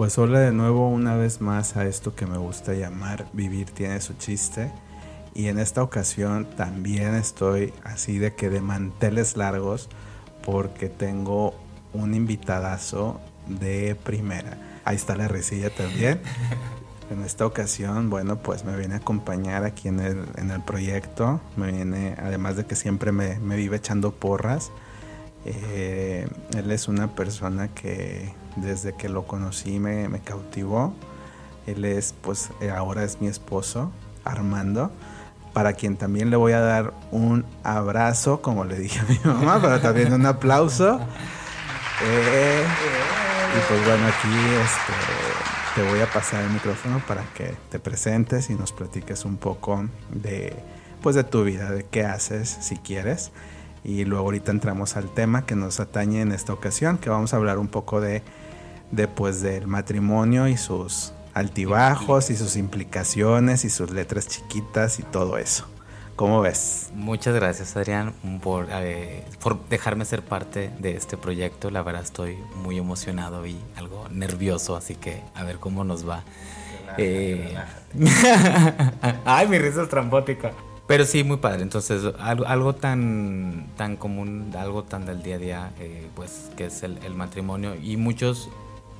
Pues hola de nuevo una vez más a esto que me gusta llamar Vivir tiene su chiste. Y en esta ocasión también estoy así de que de manteles largos porque tengo un invitadazo de primera. Ahí está la risilla también. En esta ocasión, bueno, pues me viene a acompañar aquí en el, en el proyecto. Me viene, además de que siempre me, me vive echando porras. Eh, él es una persona que desde que lo conocí me, me cautivó. Él es, pues, eh, ahora es mi esposo, Armando, para quien también le voy a dar un abrazo, como le dije a mi mamá, pero también un aplauso. Eh, y pues bueno, aquí este, te voy a pasar el micrófono para que te presentes y nos platiques un poco de, pues, de tu vida, de qué haces, si quieres. Y luego ahorita entramos al tema que nos atañe en esta ocasión, que vamos a hablar un poco de, de pues, del matrimonio y sus altibajos y sus implicaciones y sus letras chiquitas y todo eso. ¿Cómo ves? Muchas gracias Adrián por, eh, por dejarme ser parte de este proyecto. La verdad estoy muy emocionado y algo nervioso, así que a ver cómo nos va. Eh, Ay, mi risa es trambótica. Pero sí, muy padre. Entonces, algo, algo, tan, tan común, algo tan del día a día, eh, pues, que es el, matrimonio. Y muchos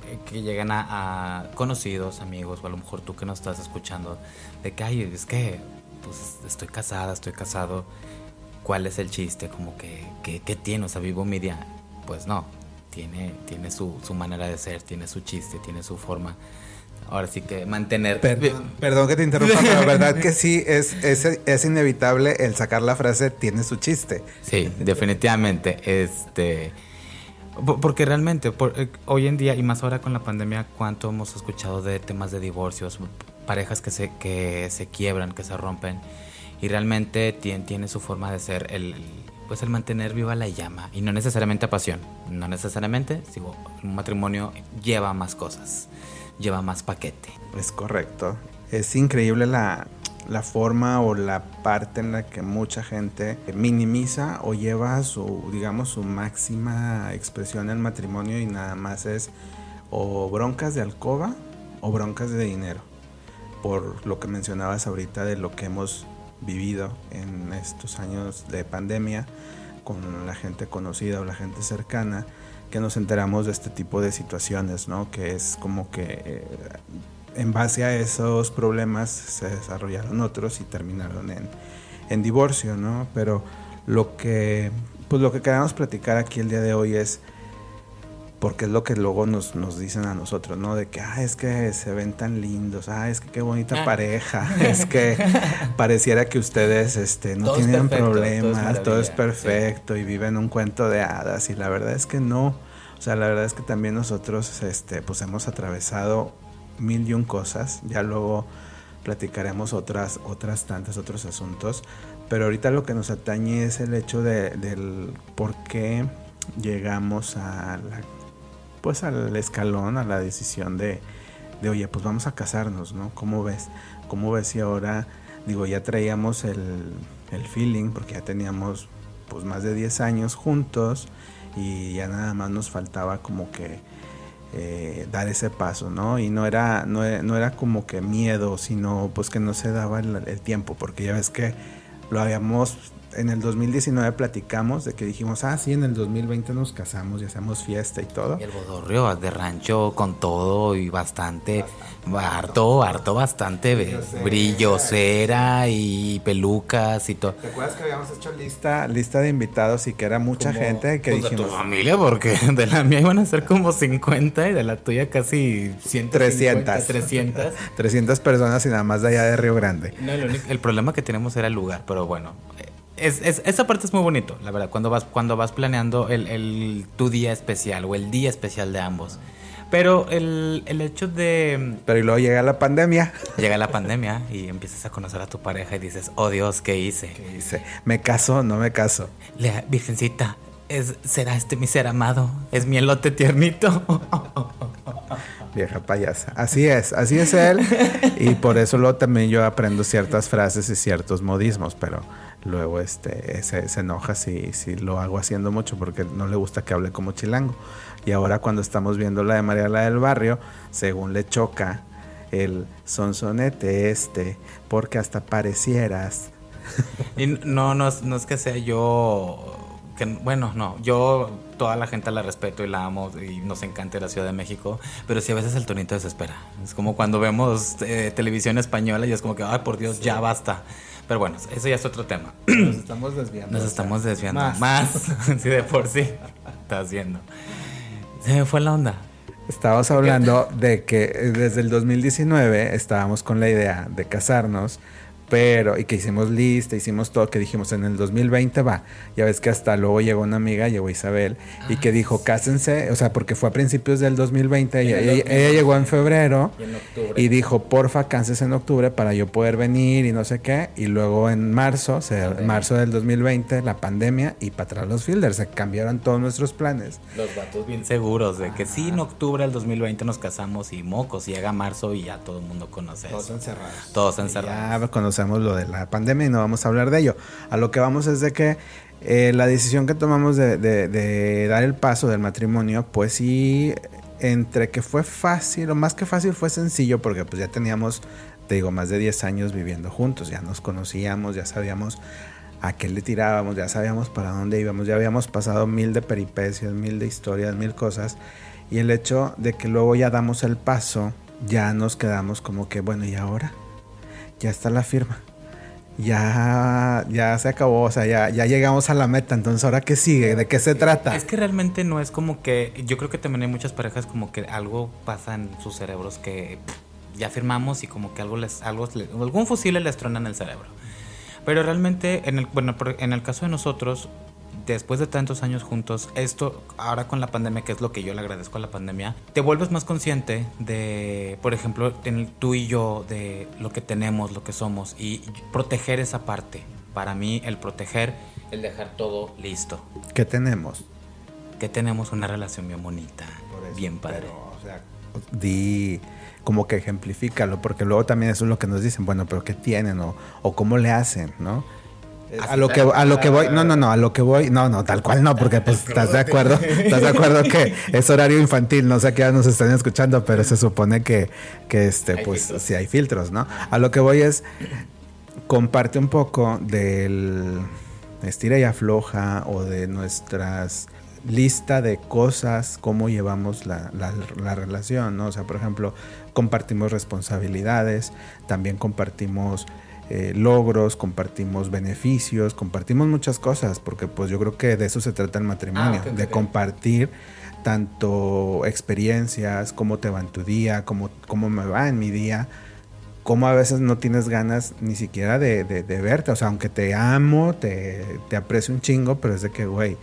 eh, que llegan a, conocidos, amigos, o a lo mejor tú que nos estás escuchando, de que, ay, es que, pues, estoy casada, estoy casado. ¿Cuál es el chiste? Como que, que tiene, o sea, vivo mi día. Pues no, tiene, tiene su, su manera de ser, tiene su chiste, tiene su forma ahora sí que mantener. Perdón, perdón que te interrumpa, pero la verdad que sí, es, es, es, inevitable el sacar la frase tiene su chiste. Sí, definitivamente. Este. Porque realmente, por, hoy en día, y más ahora con la pandemia, cuánto hemos escuchado de temas de divorcios, parejas que se, que se quiebran, que se rompen, y realmente tiene, tiene su forma de ser el, pues el mantener viva la llama, y no necesariamente pasión, no necesariamente, digo, un matrimonio lleva más cosas lleva más paquete. Es correcto. Es increíble la, la, forma o la parte en la que mucha gente minimiza o lleva su, digamos, su máxima expresión en matrimonio y nada más es o broncas de alcoba o broncas de dinero. Por lo que mencionabas ahorita de lo que hemos vivido en estos años de pandemia con la gente conocida o la gente cercana que nos enteramos de este tipo de situaciones, ¿no? Que es como que eh, en base a esos problemas se desarrollaron otros y terminaron en, en divorcio, ¿no? Pero lo que, pues lo que queremos platicar aquí el día de hoy es porque es lo que luego nos, nos dicen a nosotros, ¿no? De que, ah, es que se ven tan lindos, ah, es que qué bonita pareja, es que pareciera que ustedes este, no todo tienen problemas, todo es, perfecto sí. y viven un cuento de hadas y la verdad es que no, o sea, la verdad es que también nosotros, este, pues hemos atravesado mil y un cosas, ya luego platicaremos otras, otras tantas, otros asuntos, pero ahorita lo que nos atañe es el hecho de, del por qué llegamos a la pues al escalón, a la decisión de, de, oye, pues vamos a casarnos, ¿no? ¿Cómo ves? ¿Cómo ves si ahora, digo, ya traíamos el, el feeling, porque ya teníamos pues más de 10 años juntos y ya nada más nos faltaba como que eh, dar ese paso, ¿no? Y no era, no, no, era como que miedo, sino pues que no se daba el, el tiempo, porque ya ves que lo habíamos en el 2019 platicamos de que dijimos, ah, sí, en el 2020 nos casamos y hacemos fiesta y todo. Y el bodorrio de rancho con todo y bastante, bastante. harto, harto bastante brillosera. brillosera y pelucas y todo. ¿Te acuerdas que habíamos hecho lista, lista de invitados y que era mucha como, gente que pues dijimos... De tu familia, porque de la mía iban a ser como 50 y de la tuya casi 150, 300. 300. 300 personas y nada más de allá de Río Grande. No, el, único, el problema que tenemos era el lugar, pero bueno es, es, esa parte es muy bonito, la verdad, cuando vas, cuando vas planeando el, el, tu día especial o el día especial de ambos. Pero el, el, hecho de... Pero y luego llega la pandemia. Llega la pandemia y empiezas a conocer a tu pareja y dices, oh Dios, ¿qué hice? ¿Qué hice? ¿Me caso no me caso? Virgencita, ¿es, ¿será este mi ser amado? ¿Es mi elote tiernito? Vieja payasa. Así es, así es él. Y por eso luego también yo aprendo ciertas frases y ciertos modismos, pero luego este se, enoja si, si lo hago haciendo mucho porque no le gusta que hable como chilango. Y ahora cuando estamos viendo la de María la del Barrio, según le choca el sonsonete este, porque hasta parecieras. Y no, no es que sea yo que, bueno, no, yo toda la gente la respeto y la amo y nos encanta la Ciudad de México, pero sí a veces el tonito desespera. Es como cuando vemos eh, televisión española y es como que, ay, por Dios, ya basta. Pero bueno, eso ya es otro tema. Nos estamos desviando. Nos estamos desviando. Más. Más. sí, de por sí. Estás viendo. Se me fue la onda. Estábamos hablando de que desde el 2019 estábamos con la idea de casarnos pero, y que hicimos lista, hicimos todo, que dijimos en el 2020 va. Ya ves que hasta luego llegó una amiga, llegó Isabel, y que dijo, ah, cásense, o sea, porque fue a principios del 2020, ella, ella, llegó en febrero y, dijo, porfa, cásense en octubre para yo poder venir y no sé qué. Y luego en marzo, o sea, en marzo del 2020, la pandemia y para atrás los fielders, se cambiaron todos nuestros planes. Los vatos bien seguros de que sí, en octubre del 2020 nos casamos y mocos, llega marzo y ya todo el mundo conoce. Todos encerrados. Todos encerrados. Ya conocemos lo de la pandemia y no vamos a hablar de ello. A lo que vamos es de que eh, la decisión que tomamos de, dar el paso del matrimonio, pues sí, entre que fue fácil, o más que fácil fue sencillo, porque pues ya teníamos, te digo, más de 10 años viviendo juntos, ya nos conocíamos, ya sabíamos a qué le tirábamos, ya sabíamos para dónde íbamos, ya habíamos pasado mil de peripecias, mil de historias, mil cosas, y el hecho de que luego ya damos el paso, ya nos quedamos como que, bueno, ¿y ahora? Ya está la firma. Ya, ya se acabó, o sea, ya, ya llegamos a la meta, entonces ahora qué sigue, de qué se trata. Es que realmente no es como que, yo creo que también hay muchas parejas como que algo pasa en sus cerebros que ya firmamos y como que algo les, algo, algún fusil les trona en el cerebro. Pero realmente, en el, bueno, en el caso de nosotros, después de tantos años juntos, esto ahora con la pandemia, que es lo que yo le agradezco a la pandemia, te vuelves más consciente de, por ejemplo, tú y yo, de lo que tenemos, lo que somos y proteger esa parte. Para mí, el proteger, el dejar todo listo. ¿Qué tenemos? Que tenemos una relación bien bonita, bien padre. o sea, di como que ejemplifícalo, porque luego también eso es lo que nos dicen, bueno, pero ¿qué tienen o, o cómo le hacen, ¿no? A lo que a lo que voy, no, no, no, a lo que voy, no, no, tal cual no, porque pues estás de acuerdo, estás de acuerdo que es horario infantil, no sé qué ya nos están escuchando, pero se supone que, que este, pues sí hay filtros, ¿no? A lo que voy es comparte un poco del estira y afloja o de nuestras lista de cosas, cómo llevamos la, la, la, relación, ¿no? O sea, por ejemplo, compartimos responsabilidades, también compartimos eh, logros, compartimos beneficios, compartimos muchas cosas, porque pues yo creo que de eso se trata el matrimonio, ah, de compartir tanto experiencias, cómo te va en tu día, cómo, cómo me va en mi día, cómo a veces no tienes ganas ni siquiera de, verte, o sea, aunque te amo, te, te aprecio un chingo, pero es de que, güey,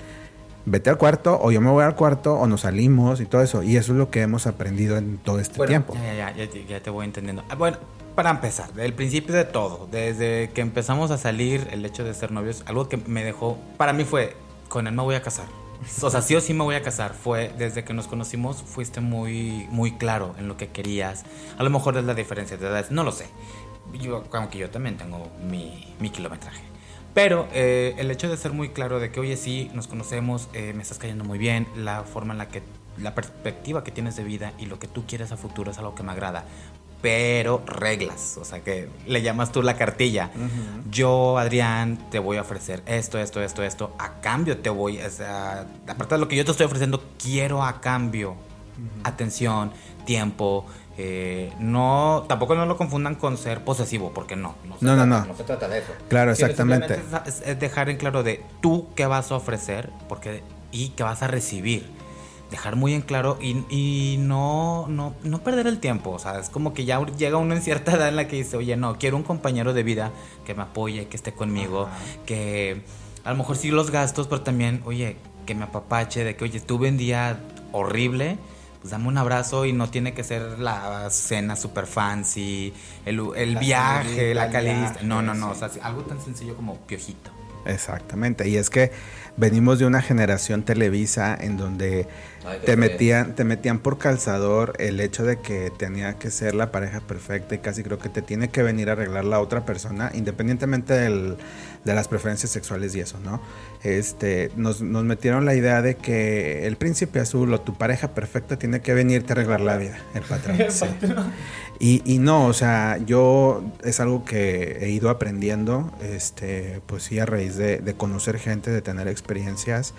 vete al cuarto o yo me voy al cuarto o nos salimos y todo eso. Y eso es lo que hemos aprendido en todo este tiempo. Ya, ya, ya, ya, te voy entendiendo. Ah, bueno, para empezar, del principio de todo, desde que empezamos a salir, el hecho de ser novios, algo que me dejó, para mí fue, con él me voy a casar. O sea, sí o sí me voy a casar. Fue desde que nos conocimos, fuiste muy, muy claro en lo que querías. A lo mejor es la diferencia de edades, no lo sé. Yo, aunque yo también tengo mi, mi kilometraje. Pero eh, el hecho de ser muy claro de que, oye, sí, nos conocemos, eh, me estás cayendo muy bien, la forma en la que, la perspectiva que tienes de vida y lo que tú quieres a futuro es algo que me agrada pero reglas, o sea que le llamas tú la cartilla. Yo, Adrián, te voy a ofrecer esto, esto, esto, esto, a cambio te voy, o sea, aparte de lo que yo te estoy ofreciendo, quiero a cambio atención, tiempo, eh, no, tampoco no lo confundan con ser posesivo, porque no. No, no, no, no. se trata de eso. Claro, exactamente. es, dejar en claro de tú qué vas a ofrecer porque, y qué vas a recibir dejar muy en claro y, no, no, no, perder el tiempo. O sea, es como que ya llega uno en cierta edad en la que dice, oye, no, quiero un compañero de vida que me apoye, que esté conmigo, que a lo mejor sí los gastos, pero también, oye, que me apapache, de que, oye, tuve un día horrible, pues dame un abrazo y no tiene que ser la cena super fancy, el, el viaje, la calidad. No, no, no, o sea, algo tan sencillo como piojito. Exactamente, y es que venimos de una generación televisa en donde te metían, te metían por calzador el hecho de que tenía que ser la pareja perfecta y casi creo que te tiene que venir a arreglar la otra persona, independientemente del, de las preferencias sexuales y eso, ¿no? Este, nos, nos, metieron la idea de que el príncipe azul o tu pareja perfecta tiene que venirte a arreglar la vida, el patrón. y, y, no, o sea, yo es algo que he ido aprendiendo, este, pues sí, a raíz de, de conocer gente, de tener experiencias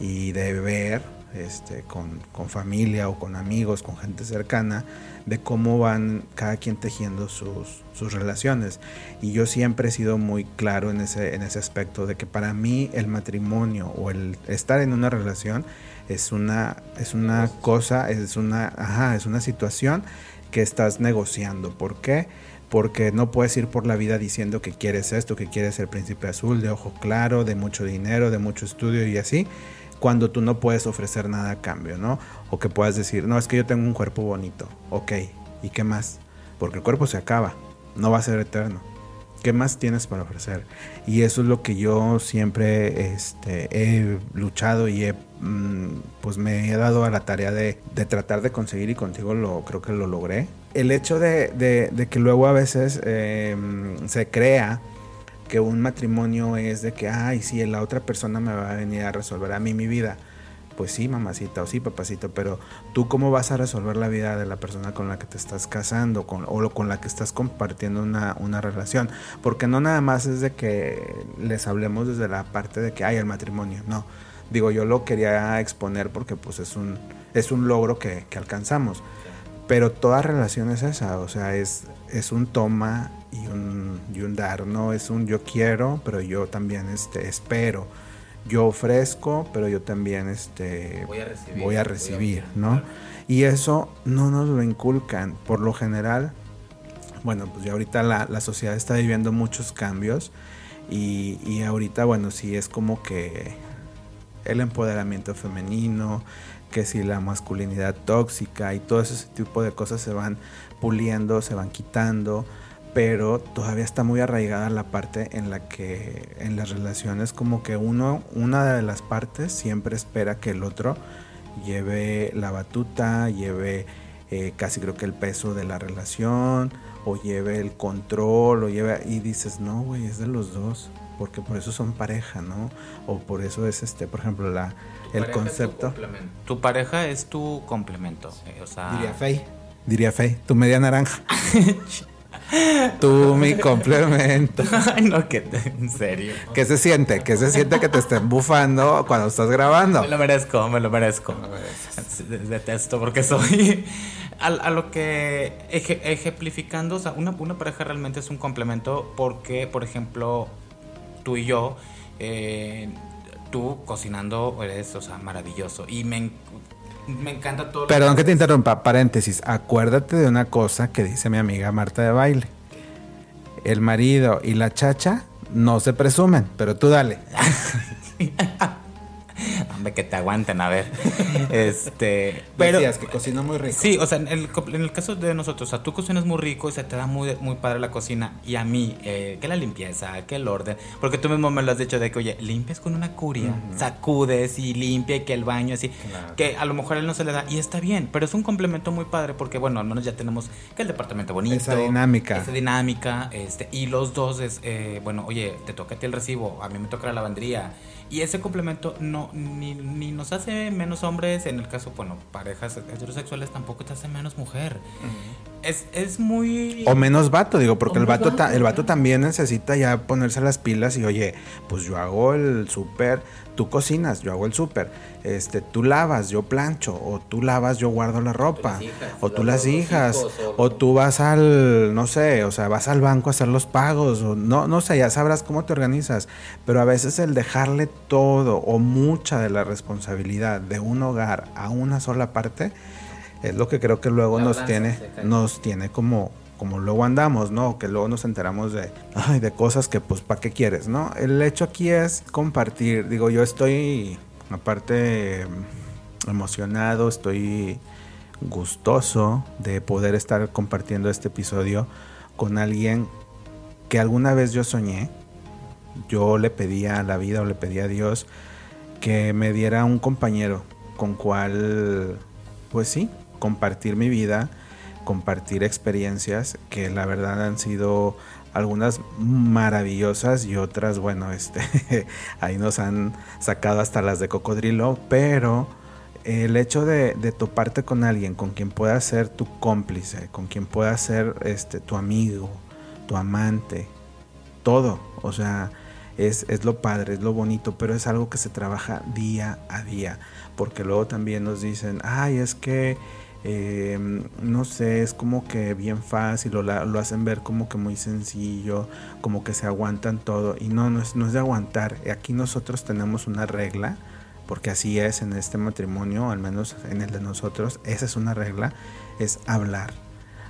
y de ver este, con, con, familia o con amigos, con gente cercana, de cómo van cada quien tejiendo sus, sus, relaciones. Y yo siempre he sido muy claro en ese, en ese aspecto de que para mí el matrimonio o el estar en una relación es una, es una cosa, es una, ajá, es una situación que estás negociando. ¿Por qué? Porque no puedes ir por la vida diciendo que quieres esto, que quieres el príncipe azul, de ojo claro, de mucho dinero, de mucho estudio y así cuando tú no puedes ofrecer nada a cambio, ¿no? O que puedas decir, no, es que yo tengo un cuerpo bonito, ok, ¿y qué más? Porque el cuerpo se acaba, no va a ser eterno. ¿Qué más tienes para ofrecer? Y eso es lo que yo siempre este, he luchado y he, mm, pues me he dado a la tarea de, tratar de conseguir y contigo lo creo que lo logré. El hecho de, que luego a veces em, se crea que un matrimonio es de que, ay, sí, la otra persona me va a venir a resolver a mí mi vida. Pues sí, mamacita, o sí, papacito, pero tú cómo vas a resolver la vida de la persona con la que te estás casando con, o con la que estás compartiendo una, una relación. Porque no nada más es de que les hablemos desde la parte de que hay el matrimonio, no. Digo, yo lo quería exponer porque pues es un, es un logro que, que alcanzamos. Pero toda relación es esa, o sea, es, es un toma y un, y un dar, no es un yo quiero, pero yo también este, espero. Yo ofrezco, pero yo también este, voy a recibir, ¿no? Y eso no nos lo inculcan. Por lo general, bueno, pues ya ahorita la, la sociedad está viviendo muchos cambios y, y ahorita, bueno, sí es como que el empoderamiento femenino, que si la masculinidad tóxica y todo ese tipo de cosas se van puliendo, se van quitando, pero todavía está muy arraigada la parte en la que en las relaciones como que uno, una de las partes siempre espera que el otro lleve la batuta, lleve eh, casi creo que el peso de la relación, o lleve el control, o lleve, y dices, no, güey, es de los dos, porque por eso son pareja, ¿no? O por eso es este, por ejemplo, la el concepto. Tu, pareja es tu complemento. Eh, diría Fey. Diría Fey. Tu media naranja. Tú, mi complemento. Ay, no, que en serio. ¿Qué se siente? ¿Qué se siente que te estén bufando cuando estás grabando? Me lo merezco, me lo merezco. Detesto porque soy. A, lo que ejemplificando, o sea, una, una pareja realmente es un complemento porque, por ejemplo, tú y yo eh, tú cocinando eres, o sea, maravilloso. Y me, me encanta todo. Perdón que te interrumpa, paréntesis. Acuérdate de una cosa que dice mi amiga Marta de Baile. El marido y la chacha no se presumen, pero tú dale. Hombre, que te aguanten, a ver. este. Pero. Decías que cocina muy rico. Sí, o sea, en el, en el, caso de nosotros, o sea, tú cocinas muy rico y se te da muy, muy padre la cocina. Y a mí, eh, que la limpieza, que el orden. Porque tú mismo me lo has dicho de que, oye, limpias con una curia, sacudes y limpia y que el baño así. Que a lo mejor a él no se le da. Y está bien, pero es un complemento muy padre porque, bueno, al menos ya tenemos que el departamento bonito. Esa dinámica. Esa dinámica. Este, y los dos es, eh, bueno, oye, te toca a ti el recibo, a mí me toca la lavandería y ese complemento no ni, ni, nos hace menos hombres, en el caso, bueno, parejas heterosexuales tampoco te hace menos mujer. es, es, muy... O menos vato, digo, porque el vato, el vato también necesita ya ponerse las pilas y, oye, pues yo hago el súper tú cocinas, yo hago el súper, este, tú lavas, yo plancho, o tú lavas, yo guardo la ropa, o tú las hijas, o, tú. vas al, no sé, o sea, vas al banco a hacer los pagos, o no, no sé, ya sabrás cómo te organizas, pero a veces el dejarle todo o mucha de la responsabilidad de un hogar a una sola parte es lo que creo que luego nos tiene, nos tiene como como luego andamos, ¿no? Que luego nos enteramos de, de cosas que pues, ¿para qué quieres, no? El hecho aquí es compartir, digo, yo estoy aparte emocionado, estoy gustoso de poder estar compartiendo este episodio con alguien que alguna vez yo soñé. Yo le pedía a la vida o le pedía a Dios que me diera un compañero con cual, pues sí, compartir mi vida, compartir experiencias que la verdad han sido algunas maravillosas y otras, bueno, este, ahí nos han sacado hasta las de cocodrilo, pero el hecho de, toparte con alguien con quien pueda ser tu cómplice, con quien pueda ser este, tu amigo, tu amante, todo, o sea, es, es, lo padre, es lo bonito, pero es algo que se trabaja día a día, porque luego también nos dicen, ay, es que eh, no sé, es como que bien fácil, o lo hacen ver como que muy sencillo, como que se aguantan todo. Y no, no es, no es de aguantar. Aquí nosotros tenemos una regla, porque así es en este matrimonio, al menos en el de nosotros, esa es una regla, es hablar.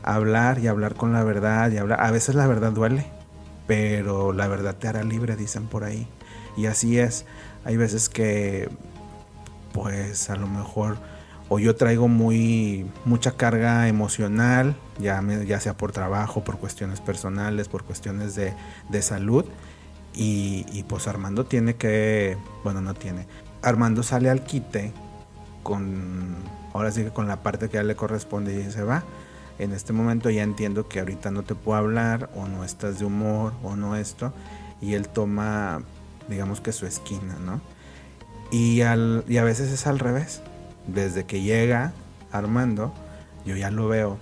Hablar y hablar con la verdad y hablar. A veces la verdad duele, pero la verdad te hará libre, dicen por ahí. Y así es. Hay veces que, pues a lo mejor o yo traigo muy mucha carga emocional, ya, ya sea por trabajo, por cuestiones personales, por cuestiones de, salud. Y, pues Armando tiene que, bueno, no tiene. Armando sale al quite con, ahora sí que con la parte que ya le corresponde y se va. En este momento ya entiendo que ahorita no te puedo hablar o no estás de humor o no esto. Y él toma, digamos que su esquina, ¿no? Y, al, y a veces es al revés desde que llega Armando, yo ya lo veo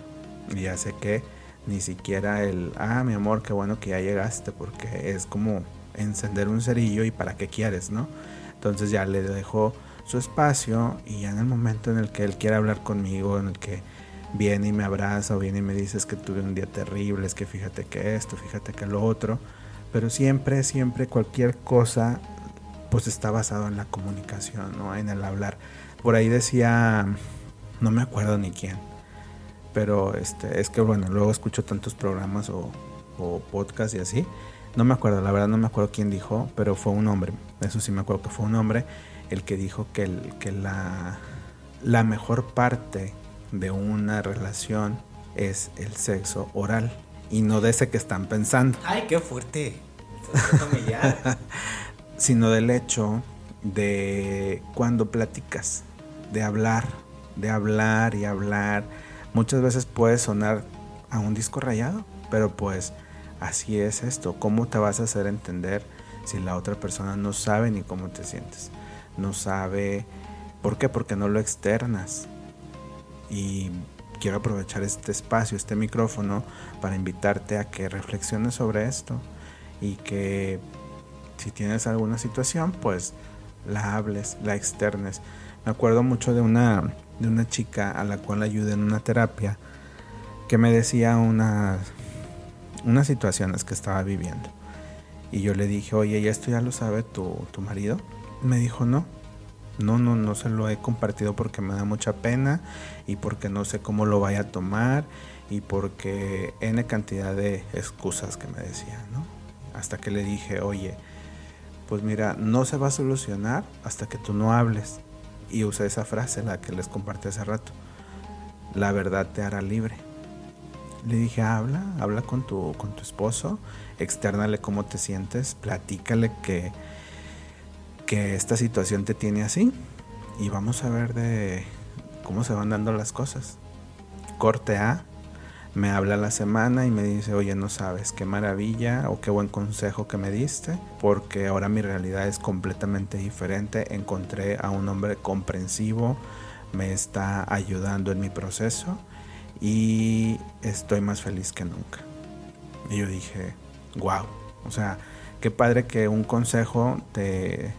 y ya sé que ni siquiera el, ah, mi amor, qué bueno que ya llegaste, porque es como encender un cerillo y para qué quieres, ¿no? Entonces ya le dejo su espacio y ya en el momento en el que él quiere hablar conmigo, en el que viene y me abraza o viene y me dice es que tuve un día terrible, es que fíjate que esto, fíjate que lo otro, pero siempre, siempre cualquier cosa pues está basado en la comunicación, ¿no? En el hablar. Por ahí decía, no me acuerdo ni quién, pero este, es que bueno, luego escucho tantos programas o, o podcasts y así. No me acuerdo, la verdad no me acuerdo quién dijo, pero fue un hombre. Eso sí me acuerdo que fue un hombre el que dijo que, el, que la, la mejor parte de una relación es el sexo oral y no de ese que están pensando. Ay, qué fuerte. sino del hecho de cuando platicas de hablar, de hablar y hablar. Muchas veces puede sonar a un disco rayado, pero pues así es esto. ¿Cómo te vas a hacer entender si la otra persona no sabe ni cómo te sientes? No sabe... ¿Por qué? Porque no lo externas. Y quiero aprovechar este espacio, este micrófono, para invitarte a que reflexiones sobre esto y que si tienes alguna situación, pues la hables, la externes. Me acuerdo mucho de una, de una chica a la cual ayudé en una terapia que me decía unas, unas situaciones que estaba viviendo. Y yo le dije, oye, ¿y esto ya lo sabe tu, tu marido? Me dijo, no, no, no, no se lo he compartido porque me da mucha pena y porque no sé cómo lo vaya a tomar y porque N cantidad de excusas que me decía, ¿no? Hasta que le dije, oye, pues mira, no se va a solucionar hasta que tú no hables y usé esa frase, la que les compartí hace rato. La verdad te hará libre. Le dije, habla, habla con tu, con tu esposo, externale cómo te sientes, platícale que, que esta situación te tiene así y vamos a ver de cómo se van dando las cosas. Corte A, me habla la semana y me dice, oye, no sabes, qué maravilla o qué buen consejo que me diste, porque ahora mi realidad es completamente diferente. Encontré a un hombre comprensivo, me está ayudando en mi proceso y estoy más feliz que nunca. Y yo dije, wow, o sea, qué padre que un consejo te,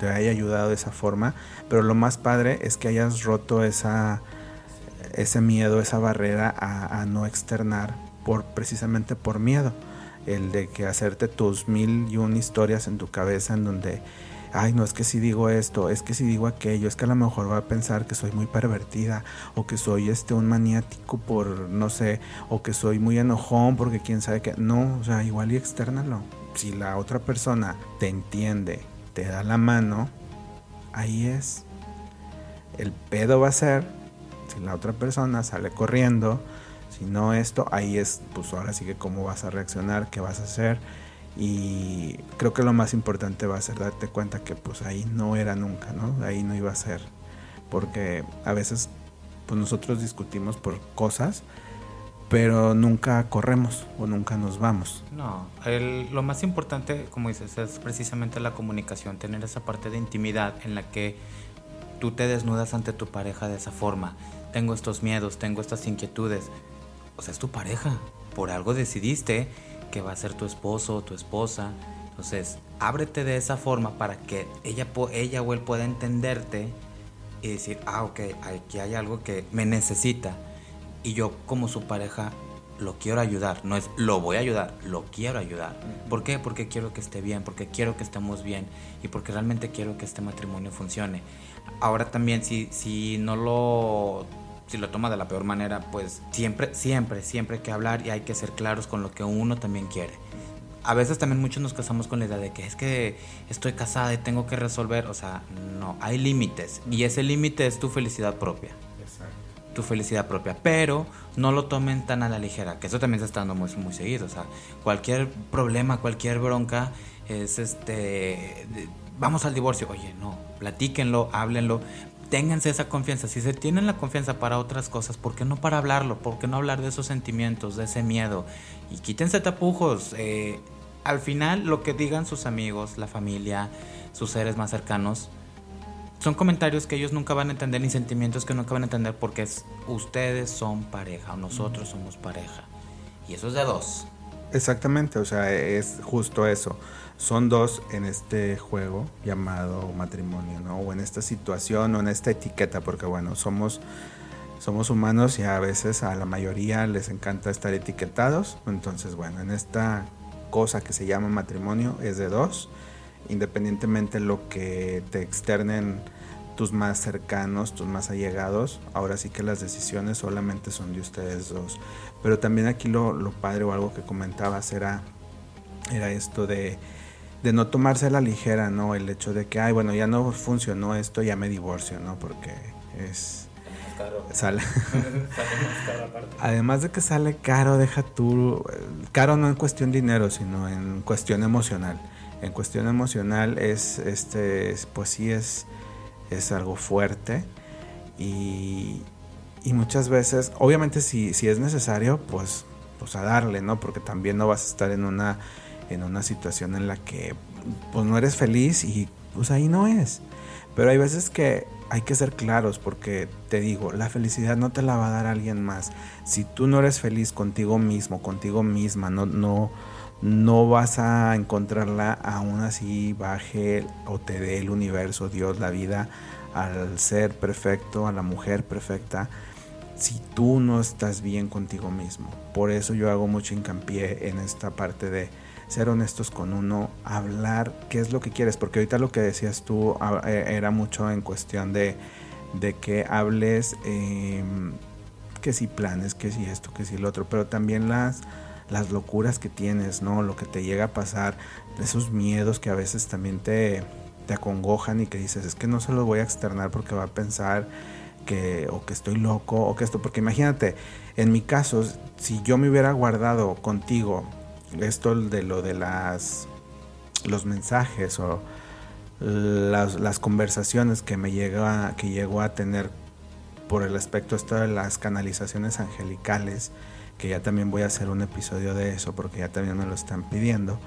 te haya ayudado de esa forma, pero lo más padre es que hayas roto esa ese miedo, esa barrera a, no externar por precisamente por miedo. El de que hacerte tus mil y un historias en tu cabeza en donde, ay, no es que si digo esto, es que si digo aquello, es que a lo mejor va a pensar que soy muy pervertida o que soy este un maniático por, no sé, o que soy muy enojón porque quién sabe que, no, o sea, igual y externalo. Si la otra persona te entiende, te da la mano, ahí es. El pedo va a ser Si la otra persona sale corriendo, si no esto, ahí es, pues ahora sí que cómo vas a reaccionar, qué vas a hacer. Y creo que lo más importante va a ser darte cuenta que pues ahí no era nunca, ¿no? Ahí no iba a ser. Porque a veces pues nosotros discutimos por cosas, pero nunca corremos o nunca nos vamos. No, lo más importante, como dices, es precisamente la comunicación, tener esa parte de intimidad en la que tú te desnudas ante tu pareja de esa forma. Tengo estos miedos, tengo estas inquietudes. O sea, es tu pareja. Por algo decidiste que va a ser tu esposo o tu esposa. Entonces, ábrete de esa forma para que ella, ella o él pueda entenderte y decir, ah, ok, aquí hay algo que me necesita. Y yo como su pareja lo quiero ayudar. No es lo voy a ayudar, lo quiero ayudar. ¿Por qué? Porque quiero que esté bien, porque quiero que estemos bien y porque realmente quiero que este matrimonio funcione. Ahora también si, si no lo si lo toma de la peor manera, pues siempre, siempre, siempre hay que hablar y hay que ser claros con lo que uno también quiere. A veces también muchos nos casamos con la idea de que es que estoy casada y tengo que resolver, o sea, no, hay límites y ese límite es tu felicidad propia. Tu felicidad propia, pero no lo tomen tan a la ligera, que eso también se está dando muy, muy seguido, o sea, cualquier problema, cualquier bronca es este, vamos al divorcio, oye, no, platíquenlo, háblenlo, ténganse esa confianza. Si se tienen la confianza para otras cosas, ¿por qué no para hablarlo? ¿Por qué no hablar de esos sentimientos, de ese miedo? Y quítense tapujos. Eh, al final, lo que digan sus amigos, la familia, sus seres más cercanos, son comentarios que ellos nunca van a entender ni sentimientos que nunca van a entender porque es, ustedes son pareja o nosotros somos pareja. Y eso es de dos. Exactamente, o sea, es justo eso son dos en este juego llamado matrimonio, ¿no? O en esta situación o en esta etiqueta, porque bueno, somos, somos humanos y a veces a la mayoría les encanta estar etiquetados. Entonces, bueno, en esta cosa que se llama matrimonio es de dos, independientemente lo que te externen tus más cercanos, tus más allegados, ahora sí que las decisiones solamente son de ustedes dos. Pero también aquí lo, lo padre o algo que comentabas era, era esto de de no tomarse a la ligera, ¿no? El hecho de que, ay, bueno, ya no funcionó esto, ya me divorcio, ¿no? Porque es... Sale. Además de que sale caro, deja tú. Caro no en cuestión dinero, sino en cuestión emocional. En cuestión emocional es, este, pues sí es, es algo fuerte. Y, y muchas veces, obviamente si, si es necesario, pues, pues a darle, ¿no? Porque también no vas a estar en una en una situación en la que pues no eres feliz y pues ahí no es. Pero hay veces que hay que ser claros porque te digo, la felicidad no te la va a dar alguien más. Si tú no eres feliz contigo mismo, contigo misma, no, no, no vas a encontrarla aún así baje o te dé el universo, Dios, la vida al ser perfecto, a la mujer perfecta, si tú no estás bien contigo mismo. Por eso yo hago mucho hincapié en esta parte de ser honestos con uno, hablar qué es lo que quieres, porque ahorita lo que decías tú ah, eh, era mucho en cuestión de, de que hables em, que si planes, que si esto, que si lo otro, pero también las, las locuras que tienes, ¿no? Lo que te llega a pasar, esos miedos que a veces también te, te acongojan y que dices, es que no se los voy a externar porque va a pensar que o que estoy loco o que esto, porque imagínate, en mi caso, si yo me hubiera guardado contigo esto de lo de las los mensajes o las, conversaciones que me llega que llegó a tener por el aspecto esto de las canalizaciones angelicales que ya también voy a hacer un episodio de eso porque ya también me lo están pidiendo.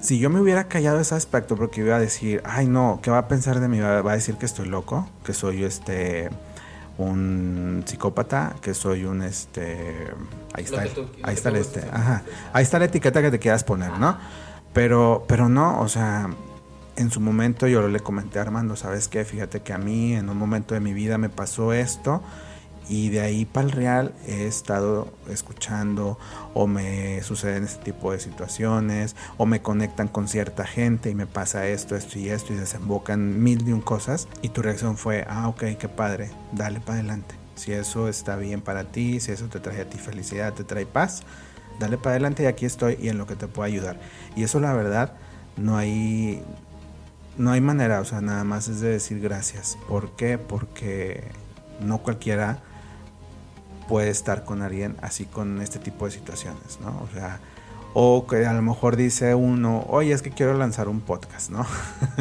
Si yo me hubiera callado ese aspecto porque iba a decir ay no qué va a pensar de mí va a decir que estoy loco que soy este un psicópata, que soy un este ahí está, ahí está el este, ajá, ahí está la etiqueta que te quieras poner, ¿no? Pero pero no, o sea, en su momento yo le comenté a Armando, ¿sabes qué? Fíjate que a mí en un momento de mi vida me pasó esto y de ahí para el real he estado escuchando o me suceden este tipo de situaciones o me conectan con cierta gente y me pasa esto, esto y esto y desembocan mil de un cosas y tu reacción fue, ah, ok, qué padre, dale para adelante. Si eso está bien para ti, si eso te trae a ti felicidad, te trae paz, dale para adelante y aquí estoy y en lo que te puedo ayudar. Y eso la verdad no hay no hay manera, o sea, nada más es de decir gracias. ¿Por qué? Porque no cualquiera puede estar con alguien así con este tipo de situaciones, ¿no? O sea, o que a lo mejor dice uno, oye, es que quiero lanzar un podcast, ¿no?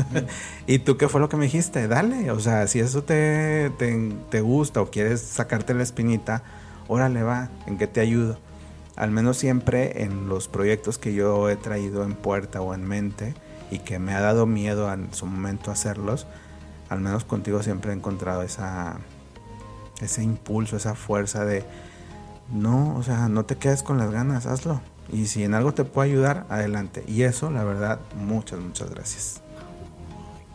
¿Y tú qué fue lo que me dijiste? Dale, o sea, si eso te, te, gusta o quieres sacarte la espinita, órale va, ¿en qué te ayudo? Al menos siempre en los proyectos que yo he traído en puerta o en mente y que me ha dado miedo en su momento hacerlos, al menos contigo siempre he encontrado esa, ese impulso, esa fuerza de, no, o sea, no te quedes con las ganas, hazlo. Y si en algo te puedo ayudar, adelante. Y eso, la verdad, muchas, muchas gracias.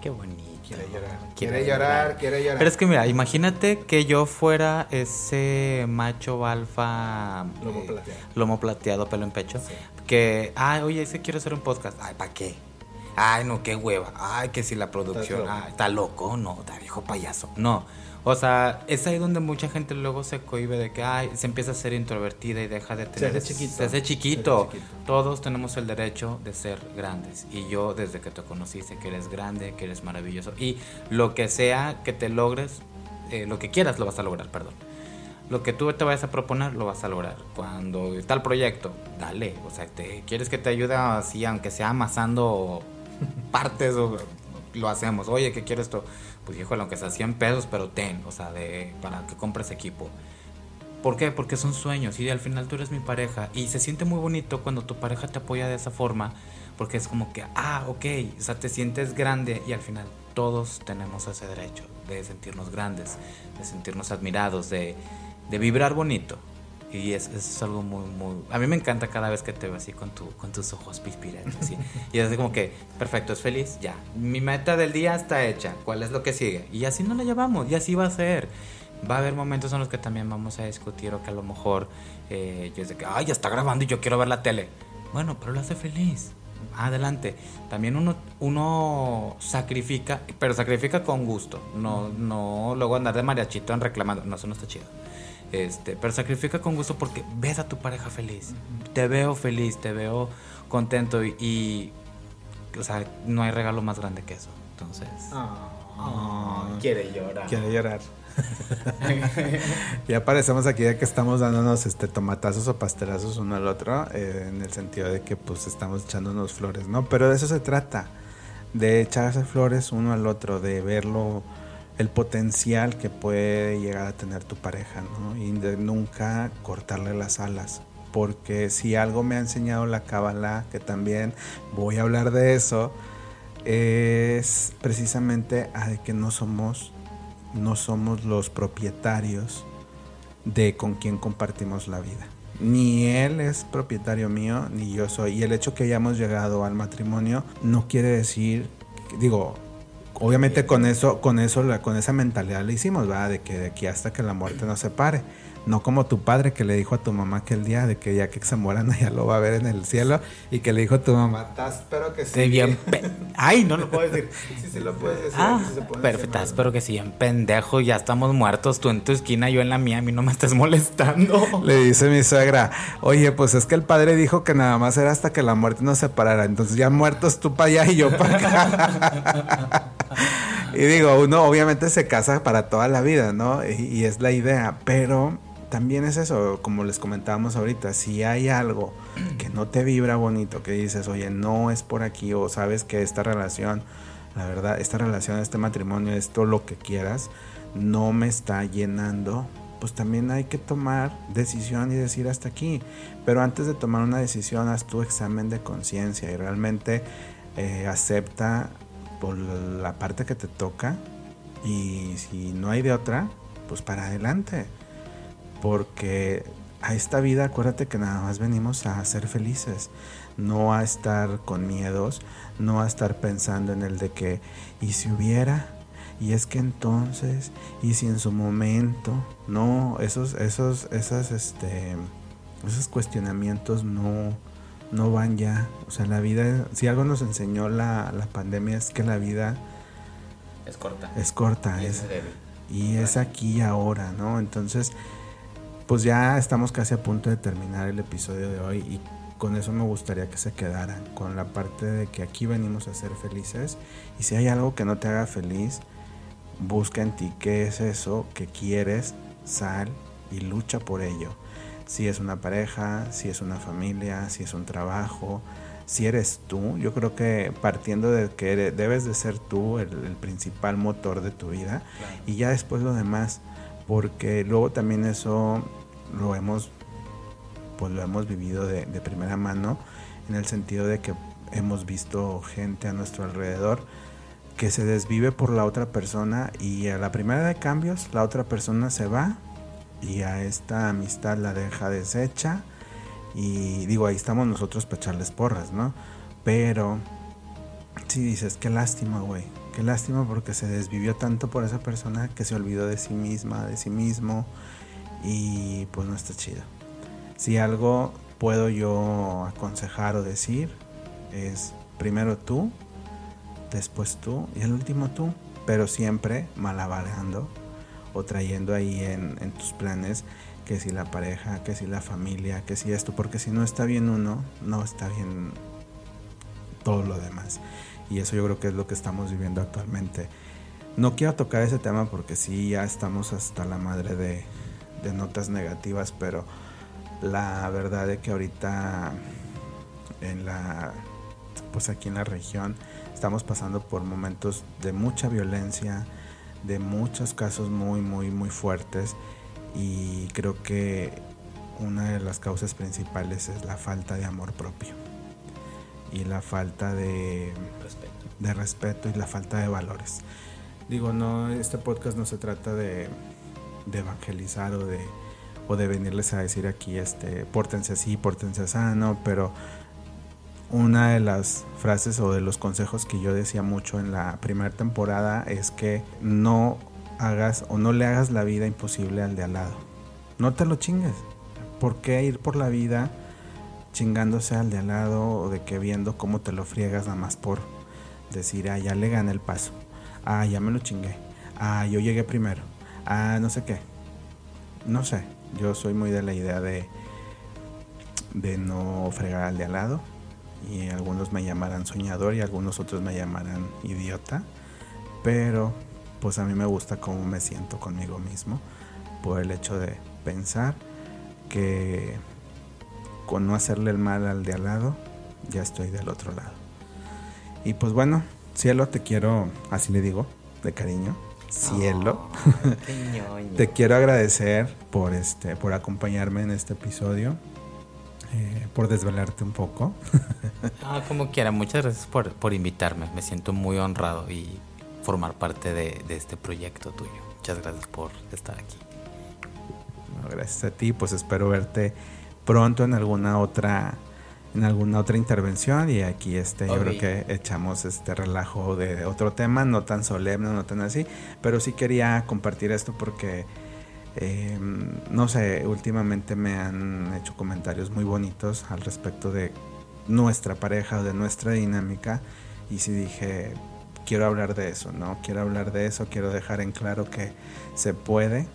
Qué bonito. Quiere llorar. Quiere, llorar, quiere llorar. Pero es que mira, imagínate que yo fuera ese macho alfa. Lomo plateado. Lomo plateado, pelo en pecho. Que, ay, oye, ese quiero hacer un podcast. Ay, ¿para qué? Ay, no, qué hueva. Ay, que si la producción. Está, está loco. No, está viejo payaso. No. O sea, es ahí donde mucha gente luego se cohibe de que ay, se empieza a ser introvertida y deja de tener. Se hace chiquito. Se hace chiquito. Todos tenemos el derecho de ser grandes. Y yo, desde que te conocí, sé que eres grande, que eres maravilloso. Y lo que sea que te logres, eh, lo que quieras, lo vas a lograr, perdón. Lo que tú te vayas a proponer, lo vas a lograr. Cuando está el proyecto, dale. O sea, te, quieres que te ayude así, aunque sea amasando partes, o lo hacemos. Oye, ¿qué quieres esto? Pues híjole, aunque sea 100 pesos, pero ten, o sea, de, para que compres equipo. ¿Por qué? Porque son sueños y al final tú eres mi pareja y se siente muy bonito cuando tu pareja te apoya de esa forma porque es como que, ah, ok, o sea, te sientes grande y al final todos tenemos ese derecho de sentirnos grandes, de sentirnos admirados, de, de vibrar bonito. Y eso es algo muy, muy... A mí me encanta cada vez que te veo así con, tu, con tus ojos pispiretos. ¿sí? y es como que, perfecto, es feliz, ya. Mi meta del día está hecha. ¿Cuál es lo que sigue? Y así no la llevamos, y así va a ser. Va a haber momentos en los que también vamos a discutir o que a lo mejor eh, yo es de que, ay, ya está grabando y yo quiero ver la tele. Bueno, pero lo hace feliz. Adelante. También uno, uno sacrifica, pero sacrifica con gusto. No, no luego andar de mariachito en reclamando. No, eso no está chido. Este, pero sacrifica con gusto porque ves a tu pareja feliz. Te veo feliz, te veo contento y, o sea, no hay regalo más grande que eso. Entonces. Ah, quiere llorar. Quiere llorar. ya parecemos aquí de que estamos dándonos este tomatazos o pastelazos uno al otro, eh, en el sentido de que pues estamos echándonos flores, ¿no? Pero de eso se trata, de echarse flores uno al otro, de verlo el potencial que puede llegar a tener tu pareja, ¿no? Y de nunca cortarle las alas. Porque si algo me ha enseñado la Kabbalah, que también voy a hablar de eso, es precisamente a que no somos, no somos los propietarios de con quien compartimos la vida. Ni él es propietario mío, ni yo soy. Y el hecho que hayamos llegado al matrimonio no quiere decir, digo, obviamente con eso, con eso, con esa mentalidad le hicimos. De que de aquí hasta que la muerte nos separe. No como tu padre que le dijo a tu mamá que el día de que ya que se mueran ya lo va a ver en el cielo y que le dijo a tu mamá, espero que sí. bien Ay, no lo puedo decir. Sí, sí lo puedes decir. Ah, perfecto, espero que sí, en pendejo, ya estamos muertos, tú en tu esquina, yo en la mía, a mí no me estás molestando. Le dice mi suegra, oye, pues es que el padre dijo que nada más era hasta que la muerte nos separara, entonces ya muertos tú para allá y yo para acá. y digo, uno obviamente se casa para toda la vida, ¿no? y es la idea, pero también es eso, como les comentábamos ahorita, si hay algo que no te vibra bonito, que dices, oye, no es por aquí, o sabes que esta relación, la verdad, esta relación, este matrimonio, esto lo que quieras, no me está llenando, pues también hay que tomar decisión y decir hasta aquí. Pero antes de tomar una decisión, haz tu examen de conciencia y realmente eh, acepta por la parte que te toca y si no hay de otra, pues para adelante porque a esta vida acuérdate que nada más venimos a ser felices, no a estar con miedos, no a estar pensando en el de que, ¿y si hubiera? Y es que entonces, y si en su momento, no, esos, esos, esas, este, esos cuestionamientos no, no van ya. O sea, la vida, si algo nos enseñó la, la pandemia es que la vida es corta. Es corta, y es, y es aquí y ahora, ¿no? Entonces, pues ya estamos casi a punto de terminar el episodio de hoy y con eso me gustaría que se quedaran, con la parte de que aquí venimos a ser felices. Y si hay algo que no te haga feliz, busca en ti qué es eso que quieres, sal y lucha por ello. Si es una pareja, si es una familia, si es un trabajo, si eres tú, yo creo que partiendo de que debes de ser tú el, principal motor de tu vida. Y ya después lo demás, porque luego también eso lo hemos, pues lo hemos vivido de, de primera mano en el sentido de que hemos visto gente a nuestro alrededor que se desvive por la otra persona y a la primera de cambios la otra persona se va y a esta amistad la deja deshecha y digo, ahí estamos nosotros para echarles porras, ¿no? Pero si dices, qué lástima, güey, qué lástima porque se desvivió tanto por esa persona que se olvidó de sí misma, de sí mismo y pues no está chido. Si algo puedo yo aconsejar o decir es primero tú, después tú y el último tú, pero siempre malabareando o trayendo ahí en, en tus planes que si la pareja, que si la familia, que si esto, porque si no está bien uno, no está bien todo lo demás. Y eso yo creo que es lo que estamos viviendo actualmente. No quiero tocar ese tema porque sí, ya estamos hasta la madre de, notas negativas, pero la verdad es que ahorita en la pues aquí en la región estamos pasando por momentos de mucha violencia, de muchos casos muy muy muy fuertes y creo que una de las causas principales es la falta de amor propio y la falta de respeto. de respeto y la falta de valores. Digo, no, este podcast no se trata de, de evangelizar o de, o de venirles a decir aquí, este, pórtense así, pórtense sano, pero una de las frases o de los consejos que yo decía mucho en la primera temporada es que no hagas o no le hagas la vida imposible al de al lado. No te lo chingues. ¿Por qué ir por la vida chingándose al de al lado o de que viendo cómo te lo friegas nada más por decir, ah, ya le gané el paso. Ah, ya me lo chingué. Ah, yo llegué primero. Ah, no sé qué. No sé. Yo soy muy de la idea de de no fregar al de al lado y algunos me llamarán soñador y algunos otros me llamarán idiota, pero pues a mí me gusta cómo me siento conmigo mismo por el hecho de pensar que con no hacerle el mal al de al lado, ya estoy del otro lado. Y pues bueno, cielo, te quiero, así le digo, de cariño, cielo. te quiero agradecer por este, por acompañarme en este episodio. Eh, por desvelarte un poco. ah, como quiera, muchas gracias por, por invitarme. Me siento muy honrado y formar parte de, este proyecto tuyo. Muchas gracias por estar aquí. gracias a ti, pues espero verte pronto en alguna otra en alguna otra intervención y aquí este yo creo que echamos este relajo de, otro tema no tan solemne no tan así pero sí quería compartir esto porque em, no sé últimamente me han hecho comentarios muy bonitos al respecto de nuestra pareja o de nuestra dinámica y sí dije quiero hablar de eso, ¿no? Quiero hablar de eso, quiero dejar en claro que se puede,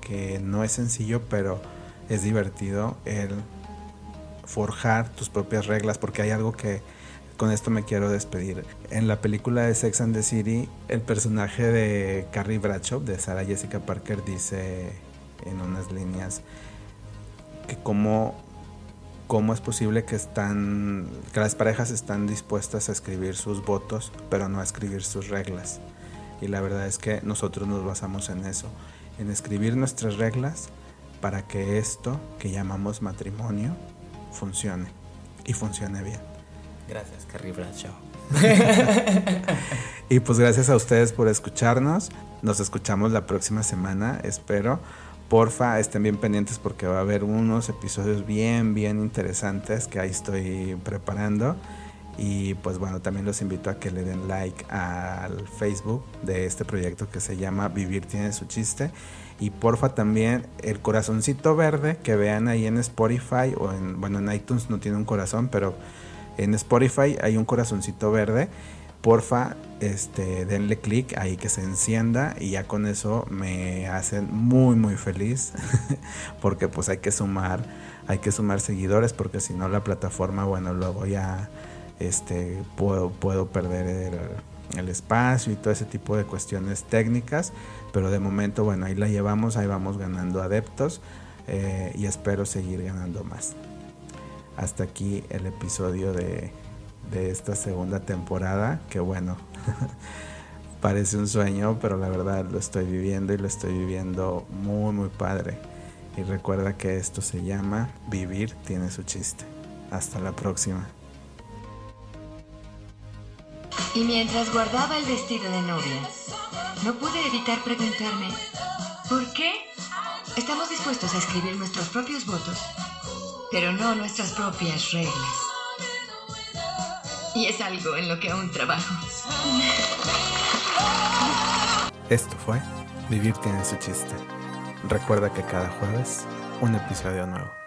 que no es sencillo, pero es divertido el forjar tus propias reglas, porque hay algo que con esto me quiero despedir. En la película de Sex and the City, el personaje de Carrie Bradshaw, de Sarah Jessica Parker, dice en unas líneas que como cómo es posible que están que las parejas están dispuestas a escribir sus votos, pero no a escribir sus reglas. Y la verdad es que nosotros nos basamos en eso, en escribir nuestras reglas para que esto que llamamos matrimonio funcione y funcione bien. Gracias, Carrie Bradshaw. y pues gracias a ustedes por escucharnos. Nos escuchamos la próxima semana, espero porfa estén bien pendientes porque va a haber unos episodios bien, bien interesantes que ahí estoy preparando. Y pues bueno, también los invito a que le den like al Facebook de este proyecto que se llama Vivir tiene su chiste. Y porfa también el corazoncito verde que vean ahí en Spotify o en, bueno, en iTunes no tiene un corazón, pero en Spotify hay un corazoncito verde. Porfa, este, denle clic ahí que se encienda y ya con eso me hacen muy muy feliz porque pues hay que sumar, hay que sumar seguidores porque si no la plataforma, bueno, luego ya este puedo, puedo perder el espacio y todo ese tipo de cuestiones técnicas, pero de momento, bueno, ahí la llevamos, ahí vamos ganando adeptos eh, y espero seguir ganando más. Hasta aquí el episodio de, de esta segunda temporada, que bueno, parece un sueño, pero la verdad lo estoy viviendo y lo estoy viviendo muy, muy padre. Y recuerda que esto se llama Vivir tiene su chiste. Hasta la próxima. Y mientras guardaba el vestido de novia, no pude evitar preguntarme, ¿por qué? Estamos dispuestos a escribir nuestros propios votos, pero no nuestras propias reglas. Y es algo en lo que aún trabajo. Esto fue Vivir tiene su chiste. Recuerda que cada jueves un episodio nuevo.